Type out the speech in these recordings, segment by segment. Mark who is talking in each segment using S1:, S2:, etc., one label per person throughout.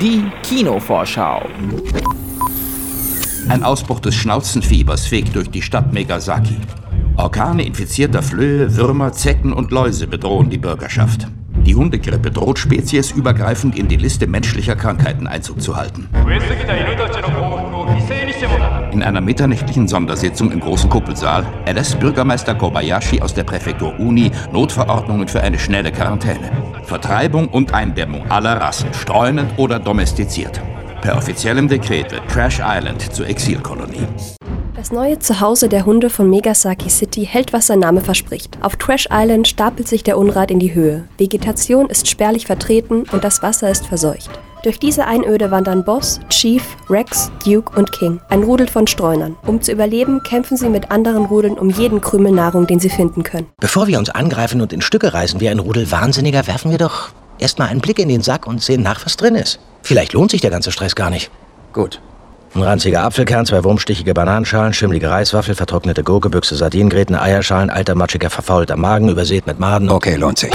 S1: Die Kinovorschau.
S2: Ein Ausbruch des Schnauzenfiebers fegt durch die Stadt Megasaki. Orkane infizierter Flöhe, Würmer, Zecken und Läuse bedrohen die Bürgerschaft. Die Hundegrippe droht speziesübergreifend in die Liste menschlicher Krankheiten Einzug zu halten. In einer mitternächtlichen Sondersitzung im großen Kuppelsaal erlässt Bürgermeister Kobayashi aus der Präfektur Uni Notverordnungen für eine schnelle Quarantäne. Vertreibung und Eindämmung aller Rassen, streunend oder domestiziert. Per offiziellem Dekret wird Trash Island zur Exilkolonie.
S3: Das neue Zuhause der Hunde von Megasaki City hält, was sein Name verspricht. Auf Trash Island stapelt sich der Unrat in die Höhe. Vegetation ist spärlich vertreten und das Wasser ist verseucht. Durch diese Einöde wandern Boss, Chief, Rex, Duke und King, ein Rudel von Streunern. Um zu überleben, kämpfen sie mit anderen Rudeln um jeden Krümel Nahrung, den sie finden können.
S4: Bevor wir uns angreifen und in Stücke reißen wie ein Rudel Wahnsinniger, werfen wir doch erstmal einen Blick in den Sack und sehen nach, was drin ist. Vielleicht lohnt sich der ganze Stress gar nicht.
S5: Gut.
S4: Ein ranziger Apfelkern, zwei wurmstichige Bananenschalen, schimmlige Reiswaffel, vertrocknete Gurke, Büchse, Sardinengräten, Eierschalen, alter, matschiger, verfaulter Magen, übersät mit Maden.
S5: Okay, lohnt sich.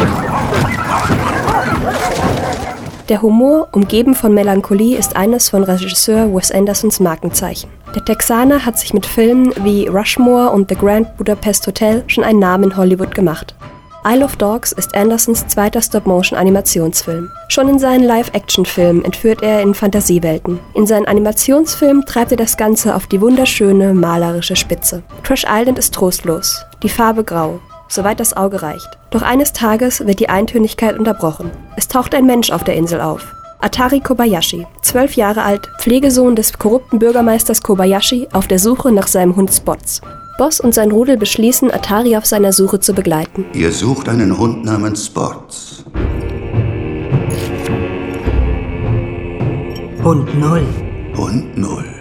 S3: Der Humor, umgeben von Melancholie, ist eines von Regisseur Wes Andersons Markenzeichen. Der Texaner hat sich mit Filmen wie Rushmore und The Grand Budapest Hotel schon einen Namen in Hollywood gemacht. Isle of Dogs ist Andersons zweiter Stop-Motion-Animationsfilm. Schon in seinen Live-Action-Filmen entführt er in Fantasiewelten. In seinen Animationsfilmen treibt er das Ganze auf die wunderschöne, malerische Spitze. Trash Island ist trostlos, die Farbe grau, soweit das Auge reicht. Doch eines Tages wird die Eintönigkeit unterbrochen. Es taucht ein Mensch auf der Insel auf. Atari Kobayashi, zwölf Jahre alt, Pflegesohn des korrupten Bürgermeisters Kobayashi, auf der Suche nach seinem Hund Spots. Boss und sein Rudel beschließen, Atari auf seiner Suche zu begleiten.
S6: Ihr sucht einen Hund namens Spots.
S7: Hund Null.
S6: Hund Null.